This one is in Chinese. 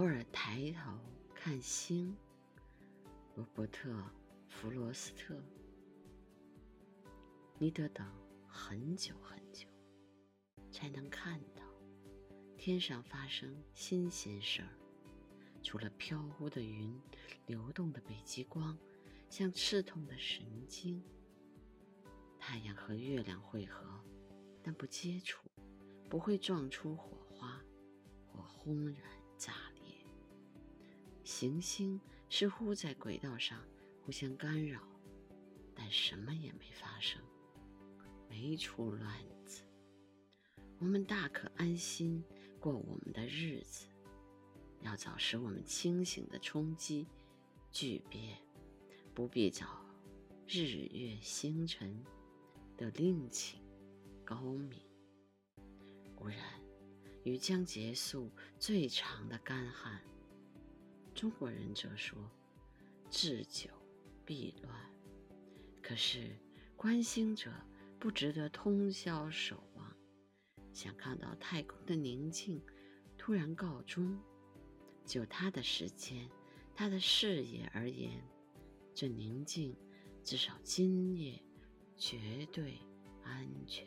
偶尔抬头看星。罗伯特·弗罗斯特，你得等很久很久，才能看到天上发生新鲜事儿。除了飘忽的云、流动的北极光，像刺痛的神经。太阳和月亮汇合，但不接触，不会撞出火花或轰然。行星似乎在轨道上互相干扰，但什么也没发生，没出乱子。我们大可安心过我们的日子。要找使我们清醒的冲击巨变，不必找日月星辰的另请高明。果然，雨将结束最长的干旱。中国人则说：“治久必乱。”可是，关心者不值得通宵守望。想看到太空的宁静突然告终。就他的时间，他的视野而言，这宁静至少今夜绝对安全。